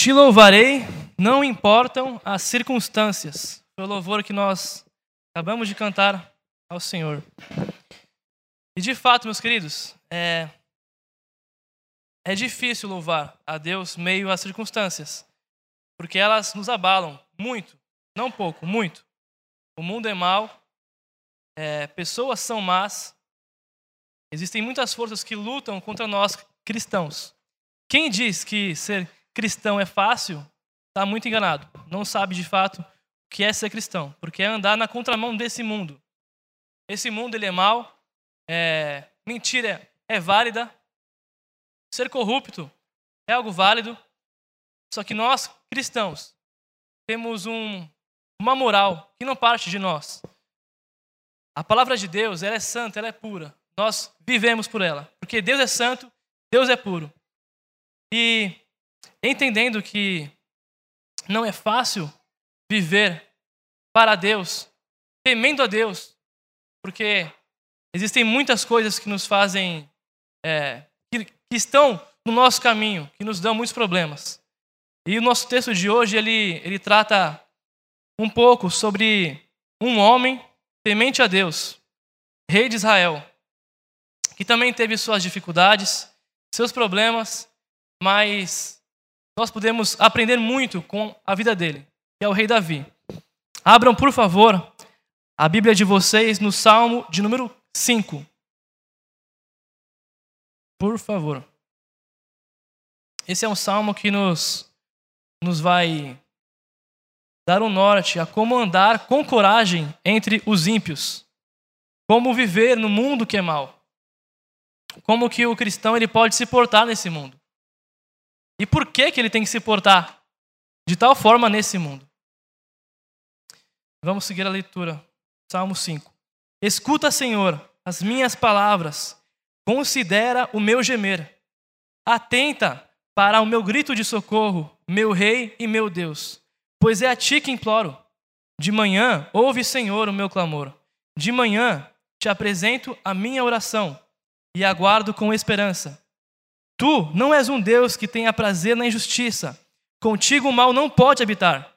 Te louvarei, não importam as circunstâncias. Foi o louvor que nós acabamos de cantar ao Senhor. E de fato, meus queridos, é, é difícil louvar a Deus meio às circunstâncias, porque elas nos abalam muito, não pouco, muito. O mundo é mau, é, pessoas são más, existem muitas forças que lutam contra nós cristãos. Quem diz que ser cristão é fácil, está muito enganado. Não sabe de fato o que é ser cristão, porque é andar na contramão desse mundo. Esse mundo ele é mau, é, mentira é válida, ser corrupto é algo válido, só que nós, cristãos, temos um, uma moral que não parte de nós. A palavra de Deus, ela é santa, ela é pura. Nós vivemos por ela, porque Deus é santo, Deus é puro. E entendendo que não é fácil viver para Deus, temendo a Deus, porque existem muitas coisas que nos fazem, é, que, que estão no nosso caminho, que nos dão muitos problemas. E o nosso texto de hoje, ele, ele trata um pouco sobre um homem temente a Deus, rei de Israel, que também teve suas dificuldades, seus problemas, mas nós podemos aprender muito com a vida dele, que é o rei Davi. Abram, por favor, a Bíblia de vocês no Salmo de número 5. Por favor. Esse é um salmo que nos, nos vai dar um norte a como andar com coragem entre os ímpios. Como viver no mundo que é mal. Como que o cristão ele pode se portar nesse mundo. E por que, que ele tem que se portar de tal forma nesse mundo? Vamos seguir a leitura. Salmo 5. Escuta, Senhor, as minhas palavras, considera o meu gemer. Atenta para o meu grito de socorro, meu Rei e meu Deus, pois é a ti que imploro. De manhã, ouve, Senhor, o meu clamor. De manhã, te apresento a minha oração e aguardo com esperança. Tu não és um Deus que tenha prazer na injustiça. Contigo o mal não pode habitar.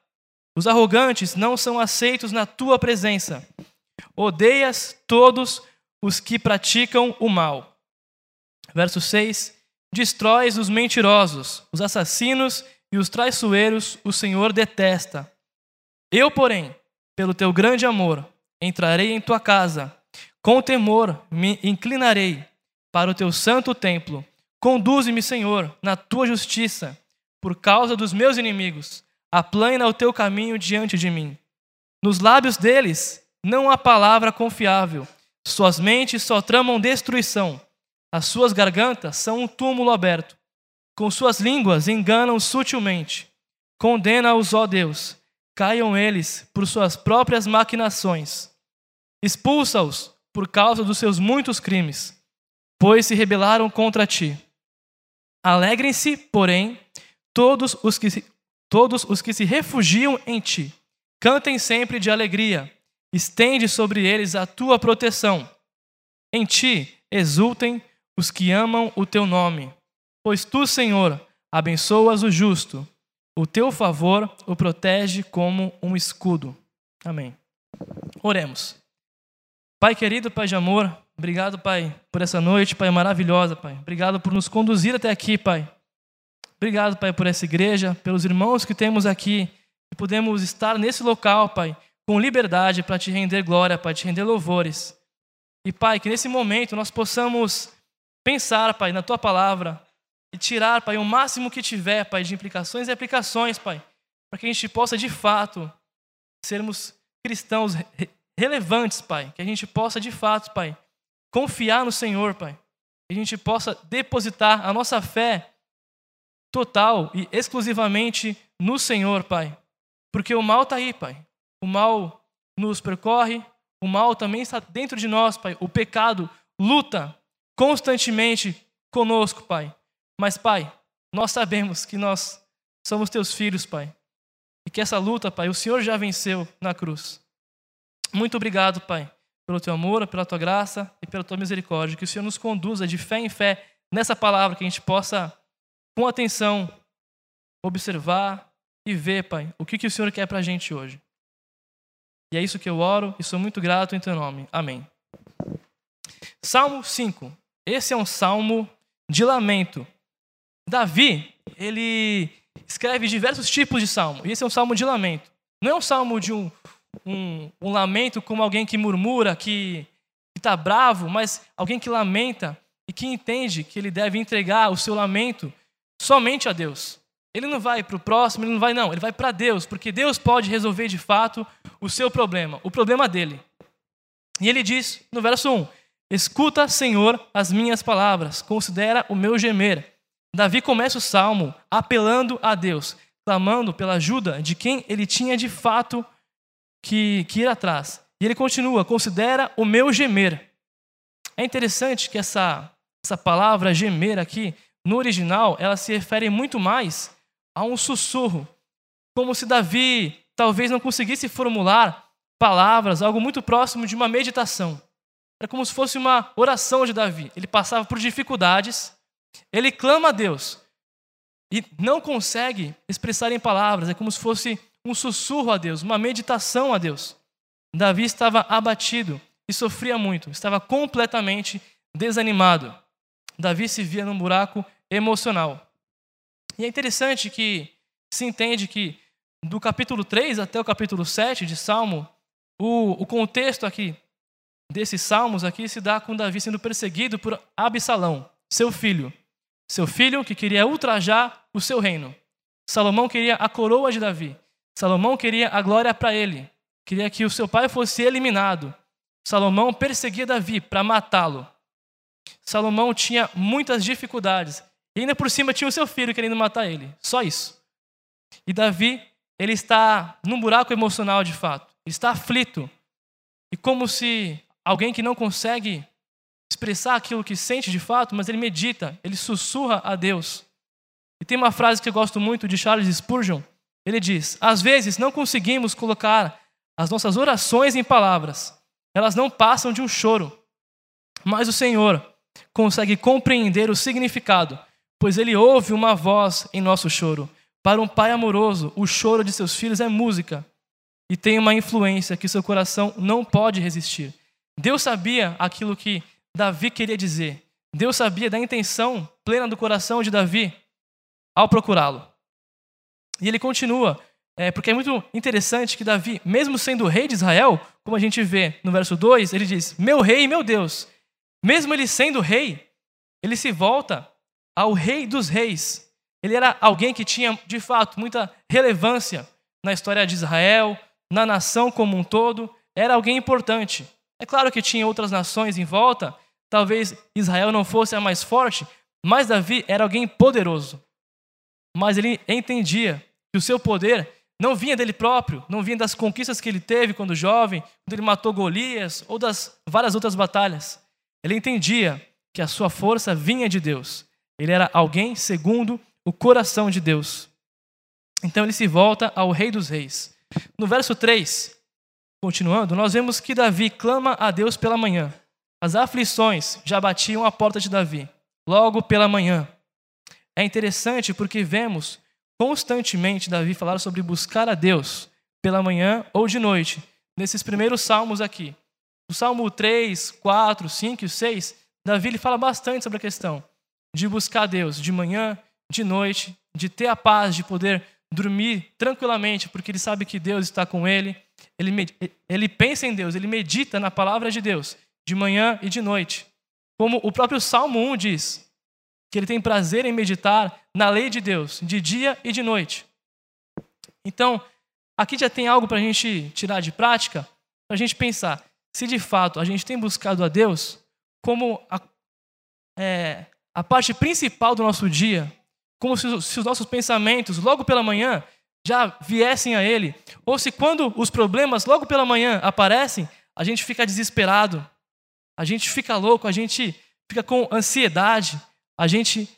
Os arrogantes não são aceitos na tua presença. Odeias todos os que praticam o mal. Verso 6: Destróis os mentirosos, os assassinos e os traiçoeiros, o Senhor detesta. Eu, porém, pelo teu grande amor, entrarei em tua casa. Com temor me inclinarei para o teu santo templo. Conduze-me, Senhor, na tua justiça, por causa dos meus inimigos. Aplana o teu caminho diante de mim. Nos lábios deles não há palavra confiável. Suas mentes só tramam destruição. As suas gargantas são um túmulo aberto. Com suas línguas enganam sutilmente. Condena-os, ó Deus. Caiam eles por suas próprias maquinações. Expulsa-os por causa dos seus muitos crimes, pois se rebelaram contra ti. Alegrem-se, porém, todos os, que se, todos os que se refugiam em ti. Cantem sempre de alegria. Estende sobre eles a tua proteção. Em ti exultem os que amam o teu nome. Pois tu, Senhor, abençoas o justo. O teu favor o protege como um escudo. Amém. Oremos. Pai querido, Pai de amor, Obrigado, Pai, por essa noite, Pai, maravilhosa, Pai. Obrigado por nos conduzir até aqui, Pai. Obrigado, Pai, por essa igreja, pelos irmãos que temos aqui, e podemos estar nesse local, Pai, com liberdade para te render glória, Pai, te render louvores. E, Pai, que nesse momento nós possamos pensar, Pai, na Tua palavra e tirar, Pai, o máximo que tiver, Pai, de implicações e aplicações, Pai, para que a gente possa, de fato, sermos cristãos relevantes, Pai. Que a gente possa, de fato, Pai, confiar no Senhor, Pai. Que a gente possa depositar a nossa fé total e exclusivamente no Senhor, Pai. Porque o mal está aí, Pai. O mal nos percorre, o mal também está dentro de nós, Pai. O pecado luta constantemente conosco, Pai. Mas, Pai, nós sabemos que nós somos teus filhos, Pai. E que essa luta, Pai, o Senhor já venceu na cruz. Muito obrigado, Pai pelo teu amor, pela tua graça e pela tua misericórdia. Que o Senhor nos conduza de fé em fé nessa palavra, que a gente possa, com atenção, observar e ver, Pai, o que, que o Senhor quer para a gente hoje. E é isso que eu oro e sou muito grato em Teu nome. Amém. Salmo 5. Esse é um salmo de lamento. Davi, ele escreve diversos tipos de salmo. E esse é um salmo de lamento. Não é um salmo de um, um, um lamento como alguém que murmura, que está bravo, mas alguém que lamenta e que entende que ele deve entregar o seu lamento somente a Deus. Ele não vai para o próximo, ele não vai, não, ele vai para Deus, porque Deus pode resolver de fato o seu problema, o problema dele. E ele diz no verso 1: Escuta, Senhor, as minhas palavras, considera o meu gemer. Davi começa o salmo apelando a Deus, clamando pela ajuda de quem ele tinha de fato que, que ir atrás. E ele continua: considera o meu gemer. É interessante que essa, essa palavra gemer aqui, no original, ela se refere muito mais a um sussurro, como se Davi talvez não conseguisse formular palavras, algo muito próximo de uma meditação. Era como se fosse uma oração de Davi. Ele passava por dificuldades, ele clama a Deus e não consegue expressar em palavras, é como se fosse um sussurro a Deus, uma meditação a Deus. Davi estava abatido e sofria muito, estava completamente desanimado. Davi se via num buraco emocional. E é interessante que se entende que do capítulo 3 até o capítulo 7 de Salmo, o, o contexto aqui desses salmos aqui se dá com Davi sendo perseguido por Absalão, seu filho. Seu filho que queria ultrajar o seu reino. Salomão queria a coroa de Davi. Salomão queria a glória para ele. Queria que o seu pai fosse eliminado. Salomão perseguia Davi para matá-lo. Salomão tinha muitas dificuldades. E ainda por cima tinha o seu filho querendo matar ele. Só isso. E Davi, ele está num buraco emocional de fato. Ele está aflito. E como se alguém que não consegue expressar aquilo que sente de fato, mas ele medita, ele sussurra a Deus. E tem uma frase que eu gosto muito de Charles Spurgeon. Ele diz: Às vezes não conseguimos colocar as nossas orações em palavras, elas não passam de um choro. Mas o Senhor consegue compreender o significado pois ele ouve uma voz em nosso choro. Para um pai amoroso, o choro de seus filhos é música e tem uma influência que seu coração não pode resistir. Deus sabia aquilo que Davi queria dizer. Deus sabia da intenção plena do coração de Davi ao procurá-lo. E ele continua, é, porque é muito interessante que Davi, mesmo sendo rei de Israel, como a gente vê no verso 2, ele diz: Meu rei, meu Deus. Mesmo ele sendo rei, ele se volta ao Rei dos Reis. Ele era alguém que tinha, de fato, muita relevância na história de Israel, na nação como um todo. Era alguém importante. É claro que tinha outras nações em volta, talvez Israel não fosse a mais forte, mas Davi era alguém poderoso. Mas ele entendia que o seu poder não vinha dele próprio, não vinha das conquistas que ele teve quando jovem, quando ele matou Golias ou das várias outras batalhas. Ele entendia que a sua força vinha de Deus ele era alguém segundo o coração de Deus. Então ele se volta ao Rei dos Reis. No verso 3, continuando, nós vemos que Davi clama a Deus pela manhã. As aflições já batiam a porta de Davi, logo pela manhã. É interessante porque vemos constantemente Davi falar sobre buscar a Deus pela manhã ou de noite, nesses primeiros salmos aqui. No Salmo 3, 4, 5 e 6, Davi ele fala bastante sobre a questão de buscar Deus de manhã, de noite, de ter a paz, de poder dormir tranquilamente, porque ele sabe que Deus está com ele. Ele, ele pensa em Deus, ele medita na palavra de Deus, de manhã e de noite. Como o próprio Salmo 1 diz, que ele tem prazer em meditar na lei de Deus, de dia e de noite. Então, aqui já tem algo para a gente tirar de prática, para a gente pensar se de fato a gente tem buscado a Deus como a, é, a parte principal do nosso dia, como se os nossos pensamentos, logo pela manhã, já viessem a Ele, ou se quando os problemas, logo pela manhã, aparecem, a gente fica desesperado, a gente fica louco, a gente fica com ansiedade, a gente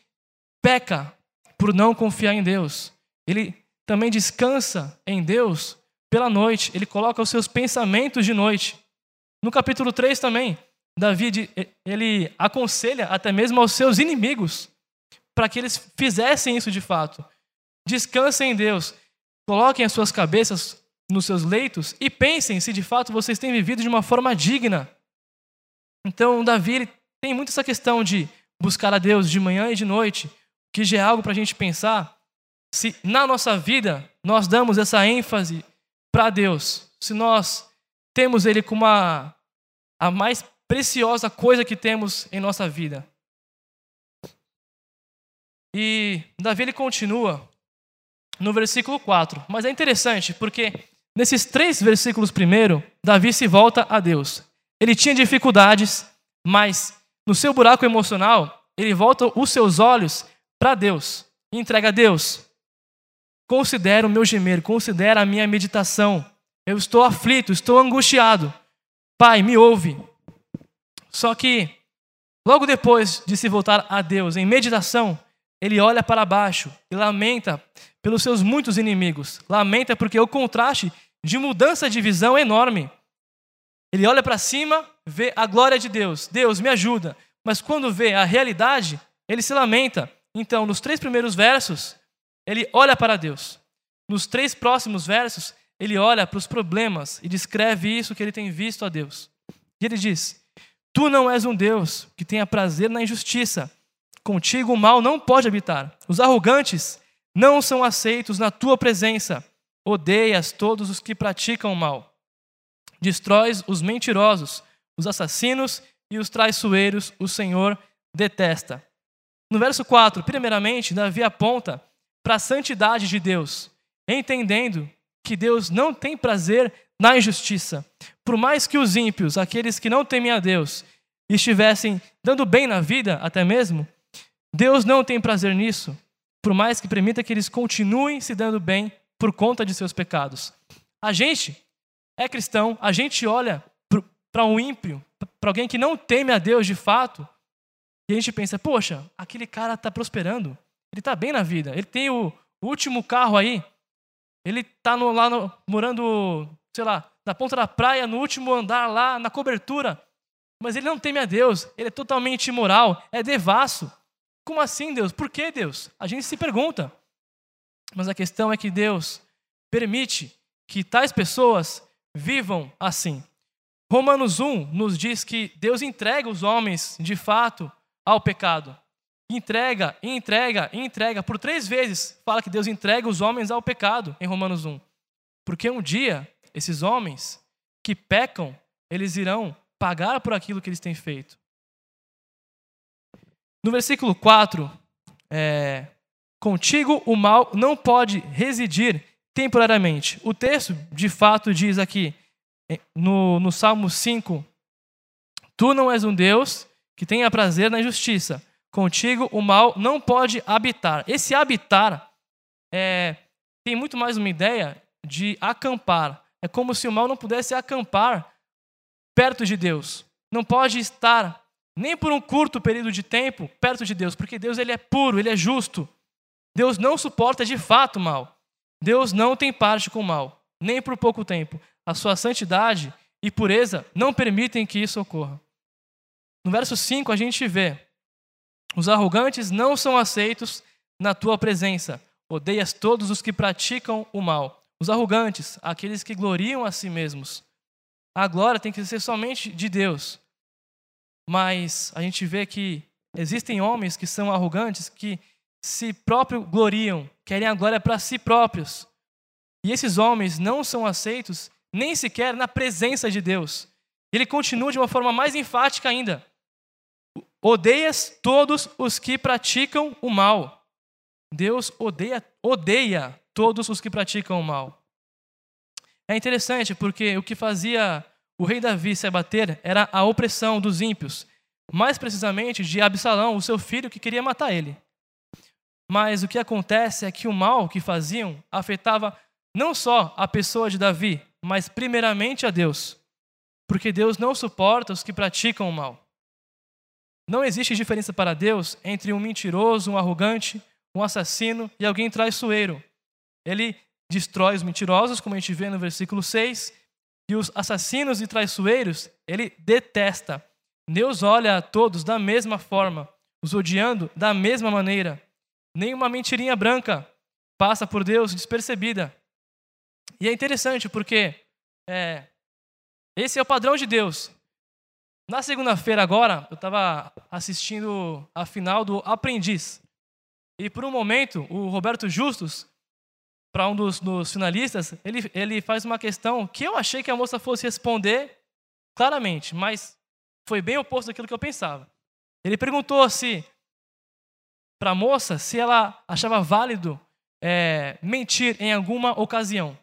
peca por não confiar em Deus. Ele também descansa em Deus pela noite, ele coloca os seus pensamentos de noite. No capítulo 3 também, Davi ele aconselha até mesmo aos seus inimigos para que eles fizessem isso de fato. descansem em Deus, coloquem as suas cabeças nos seus leitos e pensem se de fato vocês têm vivido de uma forma digna. Então, Davi ele tem muito essa questão de buscar a Deus de manhã e de noite, que já é algo para a gente pensar se na nossa vida nós damos essa ênfase para Deus, se nós temos Ele como a, a mais preciosa coisa que temos em nossa vida. E Davi ele continua no versículo 4. Mas é interessante porque nesses três versículos primeiro, Davi se volta a Deus. Ele tinha dificuldades, mas no seu buraco emocional, ele volta os seus olhos para Deus e entrega a Deus. Considera o meu gemer, considera a minha meditação. Eu estou aflito, estou angustiado. Pai, me ouve. Só que, logo depois de se voltar a Deus em meditação, ele olha para baixo e lamenta pelos seus muitos inimigos. Lamenta porque o contraste de mudança de visão é enorme. Ele olha para cima, vê a glória de Deus. Deus, me ajuda. Mas quando vê a realidade, ele se lamenta. Então, nos três primeiros versos, ele olha para Deus. Nos três próximos versos, ele olha para os problemas e descreve isso que ele tem visto a Deus. E ele diz: Tu não és um Deus que tenha prazer na injustiça. Contigo o mal não pode habitar. Os arrogantes não são aceitos na tua presença. Odeias todos os que praticam o mal. Destróis os mentirosos, os assassinos e os traiçoeiros, o Senhor detesta. No verso 4, primeiramente, Davi aponta para a santidade de Deus, entendendo que Deus não tem prazer na injustiça. Por mais que os ímpios, aqueles que não temem a Deus, estivessem dando bem na vida, até mesmo, Deus não tem prazer nisso, por mais que permita que eles continuem se dando bem por conta de seus pecados. A gente é cristão, a gente olha para um ímpio, para alguém que não teme a Deus de fato, e a gente pensa: poxa, aquele cara está prosperando, ele está bem na vida, ele tem o último carro aí, ele está lá no, morando, sei lá, na ponta da praia, no último andar lá, na cobertura. Mas ele não teme a Deus, ele é totalmente imoral, é devasso. Como assim, Deus? Por que Deus? A gente se pergunta. Mas a questão é que Deus permite que tais pessoas vivam assim. Romanos 1 nos diz que Deus entrega os homens, de fato, ao pecado entrega, entrega, entrega. Por três vezes fala que Deus entrega os homens ao pecado em Romanos 1. Porque um dia, esses homens que pecam, eles irão pagar por aquilo que eles têm feito. No versículo 4, é, contigo o mal não pode residir temporariamente. O texto, de fato, diz aqui, no, no Salmo 5, Tu não és um Deus que tenha prazer na injustiça, Contigo o mal não pode habitar. Esse habitar é, tem muito mais uma ideia de acampar. É como se o mal não pudesse acampar perto de Deus. Não pode estar nem por um curto período de tempo perto de Deus, porque Deus ele é puro, ele é justo. Deus não suporta de fato o mal. Deus não tem parte com o mal, nem por pouco tempo. A sua santidade e pureza não permitem que isso ocorra. No verso 5 a gente vê os arrogantes não são aceitos na tua presença. Odeias todos os que praticam o mal. Os arrogantes, aqueles que gloriam a si mesmos. A glória tem que ser somente de Deus. Mas a gente vê que existem homens que são arrogantes, que se próprio gloriam, querem a glória para si próprios. E esses homens não são aceitos nem sequer na presença de Deus. Ele continua de uma forma mais enfática ainda. Odeias todos os que praticam o mal. Deus odeia, odeia todos os que praticam o mal. É interessante porque o que fazia o rei Davi se abater era a opressão dos ímpios, mais precisamente de Absalão, o seu filho que queria matar ele. Mas o que acontece é que o mal que faziam afetava não só a pessoa de Davi, mas primeiramente a Deus. Porque Deus não suporta os que praticam o mal. Não existe diferença para Deus entre um mentiroso, um arrogante, um assassino e alguém traiçoeiro. Ele destrói os mentirosos, como a gente vê no versículo 6, e os assassinos e traiçoeiros ele detesta. Deus olha a todos da mesma forma, os odiando da mesma maneira. Nenhuma mentirinha branca, passa por Deus despercebida. E é interessante porque é, esse é o padrão de Deus. Na segunda-feira agora, eu estava assistindo a final do Aprendiz. E por um momento, o Roberto Justus, para um dos, dos, finalistas, ele, ele faz uma questão que eu achei que a moça fosse responder claramente, mas foi bem oposto daquilo que eu pensava. Ele perguntou se para a moça se ela achava válido é, mentir em alguma ocasião.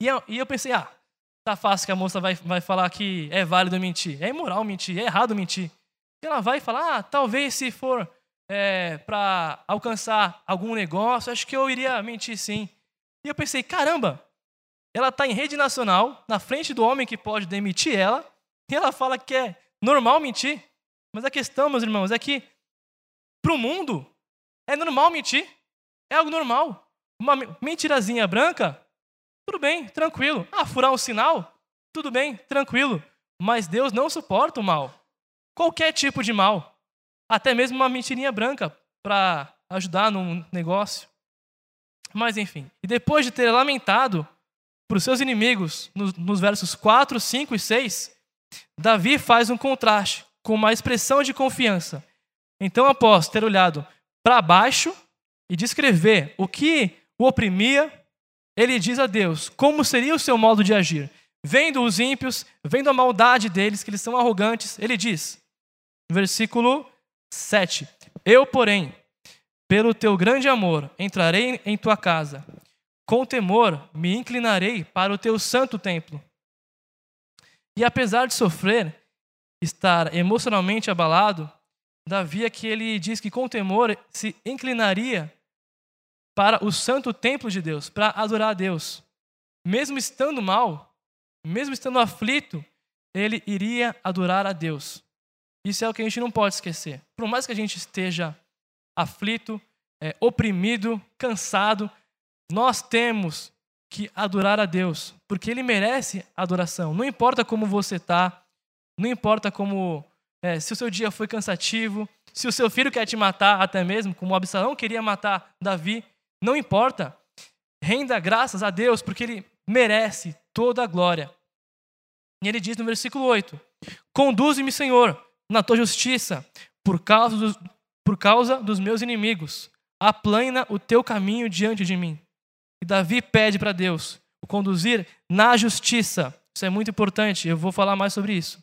E eu, e eu pensei, ah, tá fácil que a moça vai, vai falar que é válido mentir. É imoral mentir, é errado mentir. E ela vai falar, ah, talvez se for é, para alcançar algum negócio, acho que eu iria mentir sim. E eu pensei, caramba, ela está em rede nacional, na frente do homem que pode demitir ela, e ela fala que é normal mentir. Mas a questão, meus irmãos, é que para o mundo é normal mentir. É algo normal. Uma mentirazinha branca, tudo bem, tranquilo. Ah, furar um sinal, tudo bem, tranquilo. Mas Deus não suporta o mal. Qualquer tipo de mal até mesmo uma mentirinha branca para ajudar num negócio. Mas enfim, e depois de ter lamentado para os seus inimigos, nos, nos versos 4, 5 e 6, Davi faz um contraste com uma expressão de confiança. Então, após ter olhado para baixo e descrever o que o oprimia, ele diz a Deus como seria o seu modo de agir. Vendo os ímpios, vendo a maldade deles, que eles são arrogantes, ele diz, versículo 7. Eu, porém, pelo teu grande amor, entrarei em tua casa. Com temor, me inclinarei para o teu santo templo. E apesar de sofrer, estar emocionalmente abalado, Davi aqui ele diz que com temor se inclinaria para o santo templo de Deus, para adorar a Deus. Mesmo estando mal, mesmo estando aflito, ele iria adorar a Deus. Isso é o que a gente não pode esquecer. Por mais que a gente esteja aflito, é, oprimido, cansado, nós temos que adorar a Deus, porque Ele merece adoração. Não importa como você está, não importa como é, se o seu dia foi cansativo, se o seu filho quer te matar, até mesmo como Absalão queria matar Davi, não importa. Renda graças a Deus, porque Ele merece toda a glória. E ele diz no versículo 8: Conduze-me, Senhor, na tua justiça, por causa dos, por causa dos meus inimigos. Aplana o teu caminho diante de mim. E Davi pede para Deus o conduzir na justiça. Isso é muito importante, eu vou falar mais sobre isso.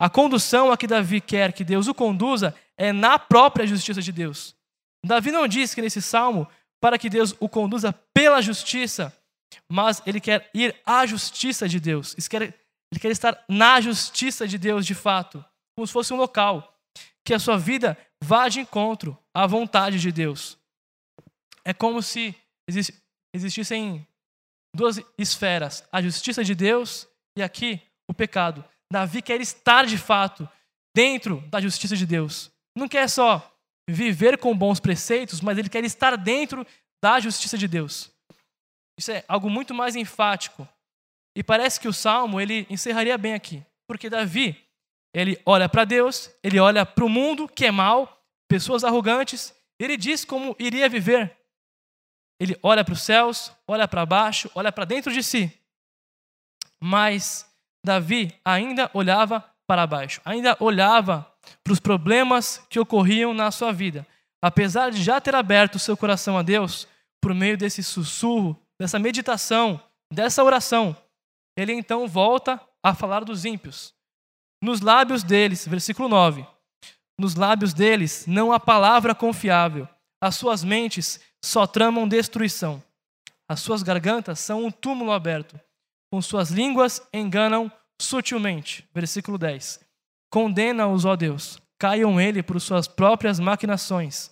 A condução a que Davi quer que Deus o conduza é na própria justiça de Deus. Davi não diz que nesse salmo para que Deus o conduza pela justiça, mas ele quer ir à justiça de Deus. Ele quer estar na justiça de Deus de fato como se fosse um local, que a sua vida vá de encontro à vontade de Deus. É como se existissem duas esferas, a justiça de Deus e aqui o pecado. Davi quer estar de fato dentro da justiça de Deus. Não quer só viver com bons preceitos, mas ele quer estar dentro da justiça de Deus. Isso é algo muito mais enfático. E parece que o salmo ele encerraria bem aqui, porque Davi ele olha para Deus, ele olha para o mundo que é mal, pessoas arrogantes, ele diz como iria viver. Ele olha para os céus, olha para baixo, olha para dentro de si. Mas Davi ainda olhava para baixo, ainda olhava para os problemas que ocorriam na sua vida. Apesar de já ter aberto seu coração a Deus, por meio desse sussurro, dessa meditação, dessa oração, ele então volta a falar dos ímpios. Nos lábios deles, versículo 9. Nos lábios deles não há palavra confiável. As suas mentes só tramam destruição. As suas gargantas são um túmulo aberto. Com suas línguas enganam sutilmente. Versículo 10. Condena-os, ó Deus. Caiam ele por suas próprias maquinações.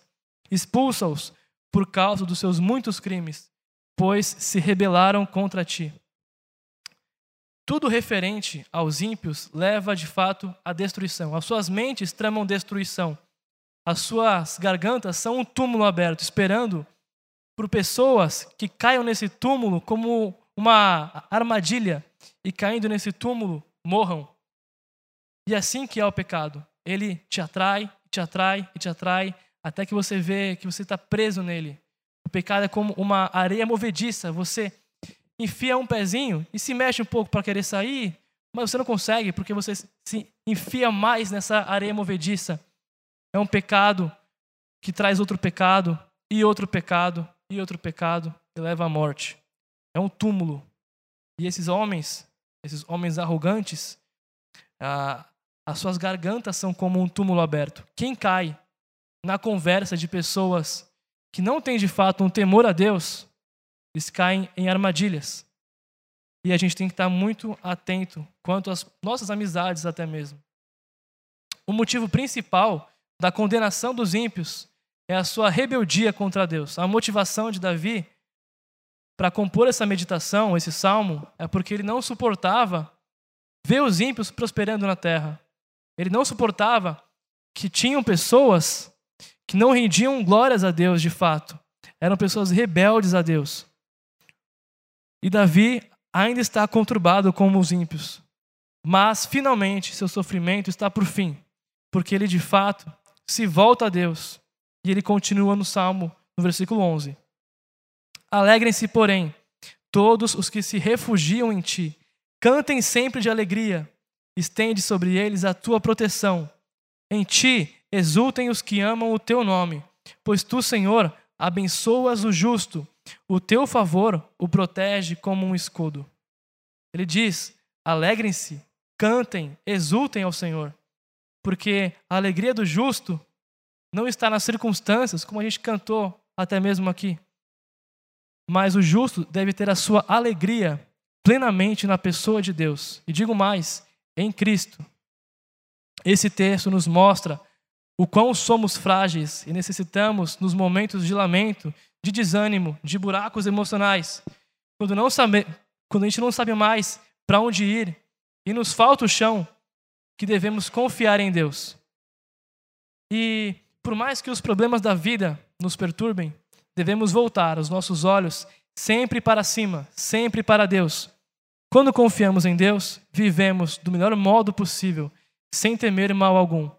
Expulsa-os por causa dos seus muitos crimes, pois se rebelaram contra ti. Tudo referente aos ímpios leva de fato à destruição. As suas mentes tramam destruição. As suas gargantas são um túmulo aberto, esperando por pessoas que caiam nesse túmulo como uma armadilha e caindo nesse túmulo morram. E assim que é o pecado. Ele te atrai, te atrai e te atrai até que você vê que você está preso nele. O pecado é como uma areia movediça. Você enfia um pezinho e se mexe um pouco para querer sair, mas você não consegue porque você se enfia mais nessa areia movediça. É um pecado que traz outro pecado, e outro pecado, e outro pecado, e leva à morte. É um túmulo. E esses homens, esses homens arrogantes, ah, as suas gargantas são como um túmulo aberto. Quem cai na conversa de pessoas que não têm de fato um temor a Deus, eles caem em armadilhas. E a gente tem que estar muito atento quanto às nossas amizades, até mesmo. O motivo principal da condenação dos ímpios é a sua rebeldia contra Deus. A motivação de Davi para compor essa meditação, esse salmo, é porque ele não suportava ver os ímpios prosperando na terra. Ele não suportava que tinham pessoas que não rendiam glórias a Deus de fato. Eram pessoas rebeldes a Deus. E Davi ainda está conturbado como os ímpios. Mas, finalmente, seu sofrimento está por fim, porque ele de fato se volta a Deus. E ele continua no Salmo, no versículo 11. Alegrem-se, porém, todos os que se refugiam em ti. Cantem sempre de alegria. Estende sobre eles a tua proteção. Em ti exultem os que amam o teu nome, pois tu, Senhor, abençoas o justo. O teu favor o protege como um escudo. Ele diz: alegrem-se, cantem, exultem ao Senhor, porque a alegria do justo não está nas circunstâncias, como a gente cantou até mesmo aqui. Mas o justo deve ter a sua alegria plenamente na pessoa de Deus. E digo mais, em Cristo. Esse texto nos mostra o quão somos frágeis e necessitamos, nos momentos de lamento, de desânimo, de buracos emocionais, quando, não sabe, quando a gente não sabe mais para onde ir e nos falta o chão, que devemos confiar em Deus. E por mais que os problemas da vida nos perturbem, devemos voltar os nossos olhos sempre para cima, sempre para Deus. Quando confiamos em Deus, vivemos do melhor modo possível, sem temer mal algum.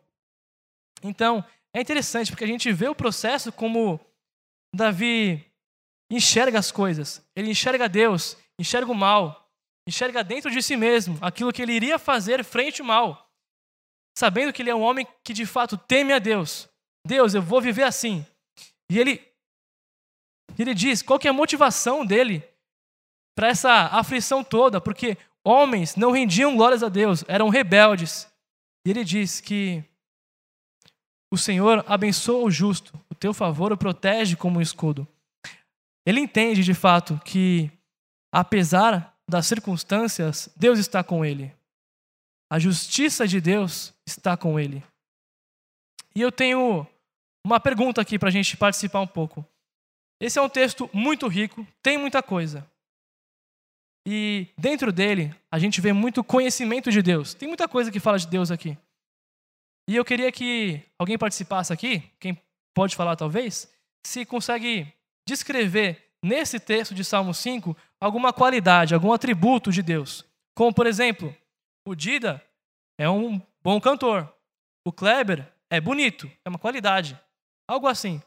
Então, é interessante porque a gente vê o processo como Davi enxerga as coisas. Ele enxerga Deus, enxerga o mal, enxerga dentro de si mesmo aquilo que ele iria fazer frente ao mal, sabendo que ele é um homem que de fato teme a Deus. Deus, eu vou viver assim. E ele, ele diz qual que é a motivação dele para essa aflição toda, porque homens não rendiam glórias a Deus, eram rebeldes. E ele diz que o Senhor abençoa o justo, o teu favor o protege como um escudo. Ele entende de fato que, apesar das circunstâncias, Deus está com ele. A justiça de Deus está com ele. E eu tenho uma pergunta aqui para a gente participar um pouco. Esse é um texto muito rico, tem muita coisa. E dentro dele, a gente vê muito conhecimento de Deus. Tem muita coisa que fala de Deus aqui. E eu queria que alguém participasse aqui, quem pode falar talvez, se consegue descrever nesse texto de Salmo 5 alguma qualidade, algum atributo de Deus. Como, por exemplo, o Dida é um bom cantor. O Kleber é bonito, é uma qualidade. Algo assim.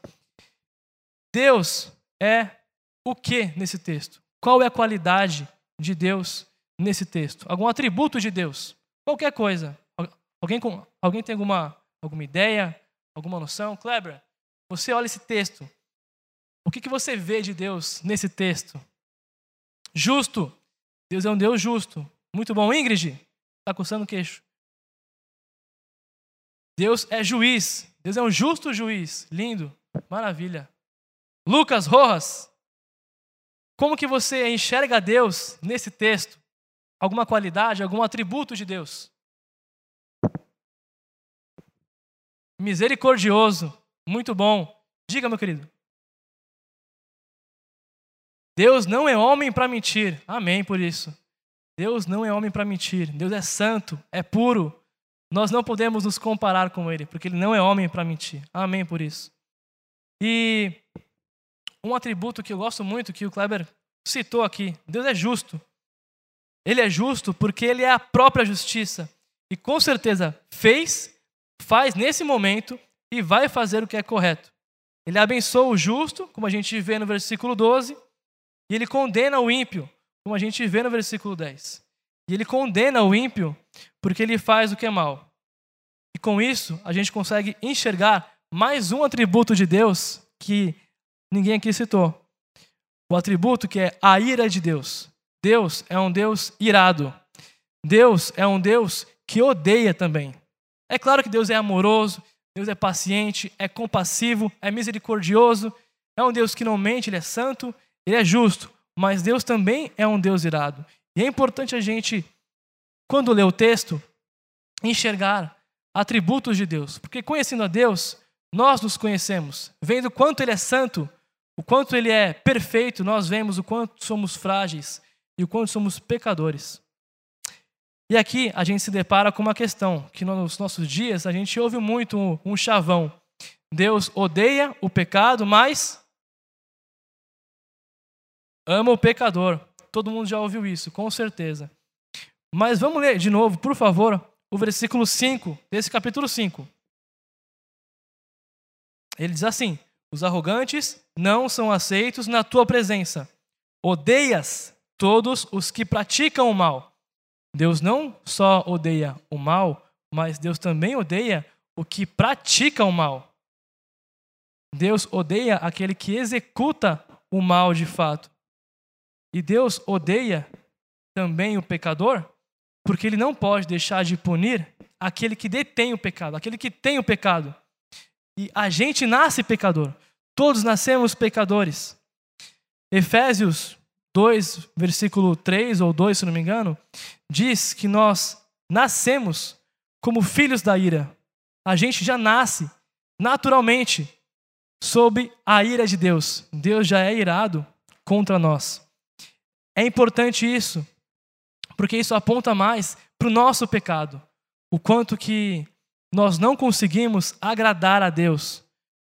Deus é o que nesse texto? Qual é a qualidade de Deus nesse texto? Algum atributo de Deus? Qualquer coisa. Alguém, com, alguém tem alguma, alguma ideia? Alguma noção? Kleber, você olha esse texto. O que, que você vê de Deus nesse texto? Justo. Deus é um Deus justo. Muito bom. Ingrid, está coçando o queixo. Deus é juiz. Deus é um justo juiz. Lindo. Maravilha. Lucas Rojas, como que você enxerga Deus nesse texto? Alguma qualidade, algum atributo de Deus? Misericordioso, muito bom. Diga, meu querido. Deus não é homem para mentir. Amém por isso. Deus não é homem para mentir. Deus é santo, é puro, nós não podemos nos comparar com ele, porque ele não é homem para mentir. Amém por isso. E um atributo que eu gosto muito, que o Kleber citou aqui: Deus é justo. Ele é justo porque ele é a própria justiça. E com certeza fez, faz nesse momento e vai fazer o que é correto. ele abençoa o justo, como a gente vê no versículo 12, e ele condena o ímpio, como a gente vê no versículo 10. E ele condena o ímpio porque ele faz o que é mal. E com isso, a gente consegue enxergar mais um atributo de Deus que ninguém aqui citou. O atributo que é a ira de Deus. Deus é um Deus irado. Deus é um Deus que odeia também. É claro que Deus é amoroso, Deus é paciente, é compassivo, é misericordioso, é um Deus que não mente, ele é santo, ele é justo, mas Deus também é um Deus irado. E é importante a gente, quando lê o texto, enxergar atributos de Deus, porque conhecendo a Deus, nós nos conhecemos, vendo quanto ele é santo, o quanto ele é perfeito, nós vemos o quanto somos frágeis e o quanto somos pecadores. E aqui a gente se depara com uma questão que nos nossos dias a gente ouve muito um, chavão. Deus odeia o pecado, mas ama o pecador. Todo mundo já ouviu isso, com certeza. Mas vamos ler de novo, por favor, o versículo 5 desse capítulo 5. Ele diz assim: Os arrogantes não são aceitos na tua presença. Odeias todos os que praticam o mal. Deus não só odeia o mal, mas Deus também odeia o que pratica o mal. Deus odeia aquele que executa o mal de fato. E Deus odeia também o pecador, porque ele não pode deixar de punir aquele que detém o pecado, aquele que tem o pecado. E a gente nasce pecador. Todos nascemos pecadores. Efésios 2, versículo 3 ou 2, se não me engano, diz que nós nascemos como filhos da ira. A gente já nasce naturalmente sob a ira de Deus. Deus já é irado contra nós. É importante isso, porque isso aponta mais para o nosso pecado, o quanto que nós não conseguimos agradar a Deus,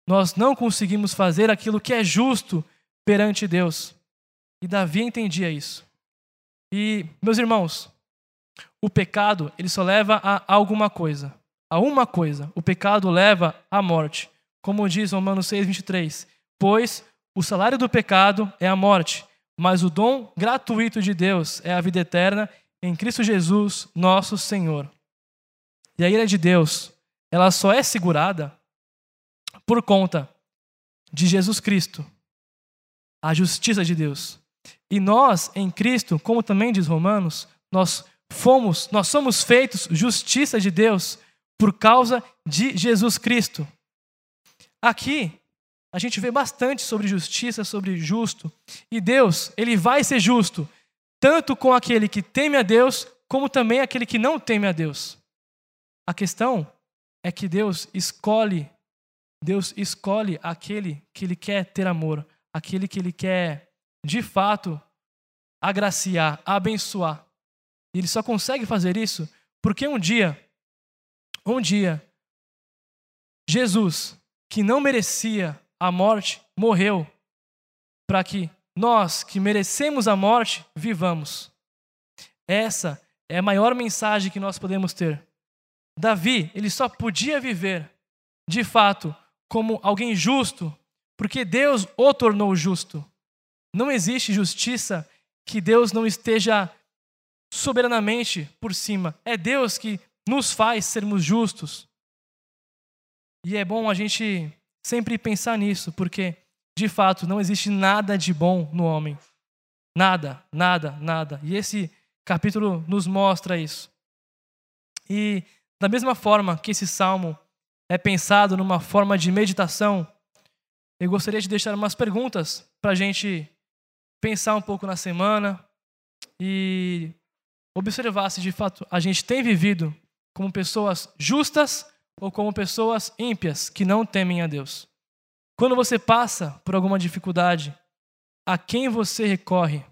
nós não conseguimos fazer aquilo que é justo perante Deus. E Davi entendia isso. E, meus irmãos, o pecado, ele só leva a alguma coisa. A uma coisa. O pecado leva à morte. Como diz Romanos 6, 23. Pois o salário do pecado é a morte, mas o dom gratuito de Deus é a vida eterna em Cristo Jesus, nosso Senhor. E a ira de Deus, ela só é segurada por conta de Jesus Cristo, a justiça de Deus. E nós, em Cristo, como também diz Romanos, nós fomos, nós somos feitos justiça de Deus por causa de Jesus Cristo. Aqui a gente vê bastante sobre justiça, sobre justo. E Deus, ele vai ser justo, tanto com aquele que teme a Deus, como também aquele que não teme a Deus. A questão é que Deus escolhe, Deus escolhe aquele que ele quer ter amor, aquele que ele quer de fato agraciar, abençoar. E ele só consegue fazer isso porque um dia, um dia, Jesus, que não merecia a morte, morreu para que nós, que merecemos a morte, vivamos. Essa é a maior mensagem que nós podemos ter. Davi, ele só podia viver, de fato, como alguém justo, porque Deus o tornou justo. Não existe justiça que Deus não esteja soberanamente por cima. É Deus que nos faz sermos justos. E é bom a gente sempre pensar nisso, porque, de fato, não existe nada de bom no homem. Nada, nada, nada. E esse capítulo nos mostra isso. E, da mesma forma que esse salmo é pensado numa forma de meditação, eu gostaria de deixar umas perguntas para a gente pensar um pouco na semana e observar se de fato a gente tem vivido como pessoas justas ou como pessoas ímpias que não temem a Deus. Quando você passa por alguma dificuldade, a quem você recorre?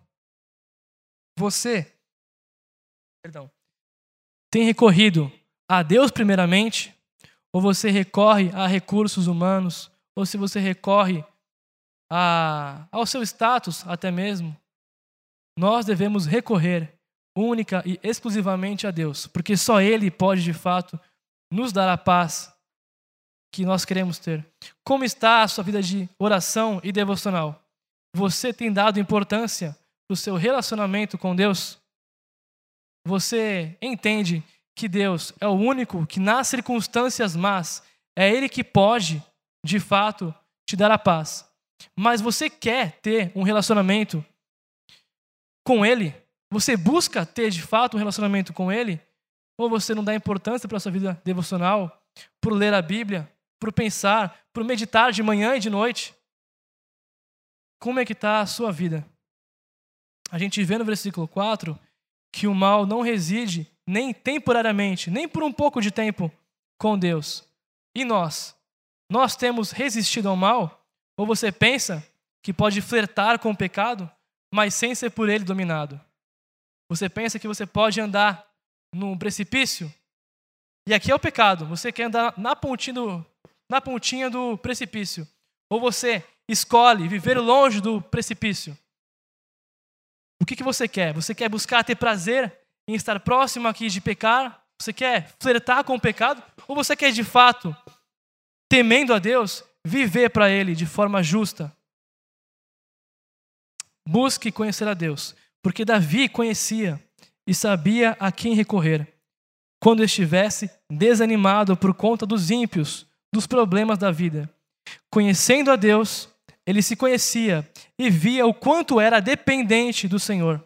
Você, perdão, tem recorrido a Deus primeiramente? Ou você recorre a recursos humanos? Ou se você recorre a, ao seu status até mesmo, nós devemos recorrer única e exclusivamente a Deus, porque só Ele pode de fato nos dar a paz que nós queremos ter. Como está a sua vida de oração e devocional? Você tem dado importância para o seu relacionamento com Deus? Você entende que Deus é o único que, nas circunstâncias más, é Ele que pode, de fato, te dar a paz. Mas você quer ter um relacionamento com Ele? Você busca ter, de fato, um relacionamento com Ele? Ou você não dá importância para a sua vida devocional, por ler a Bíblia, por pensar, por meditar de manhã e de noite? Como é que está a sua vida? A gente vê no versículo 4 que o mal não reside nem temporariamente, nem por um pouco de tempo com Deus. E nós? Nós temos resistido ao mal? Ou você pensa que pode flertar com o pecado, mas sem ser por ele dominado? Você pensa que você pode andar num precipício? E aqui é o pecado. Você quer andar na pontinha do, na pontinha do precipício. Ou você escolhe viver longe do precipício. O que, que você quer? Você quer buscar ter prazer em estar próximo aqui de pecar? Você quer flertar com o pecado? Ou você quer de fato, temendo a Deus, viver para Ele de forma justa? Busque conhecer a Deus, porque Davi conhecia e sabia a quem recorrer quando estivesse desanimado por conta dos ímpios, dos problemas da vida. Conhecendo a Deus, ele se conhecia e via o quanto era dependente do Senhor.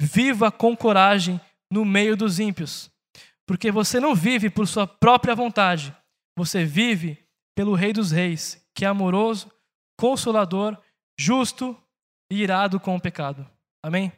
Viva com coragem no meio dos ímpios, porque você não vive por sua própria vontade, você vive pelo Rei dos Reis, que é amoroso, consolador, justo e irado com o pecado. Amém?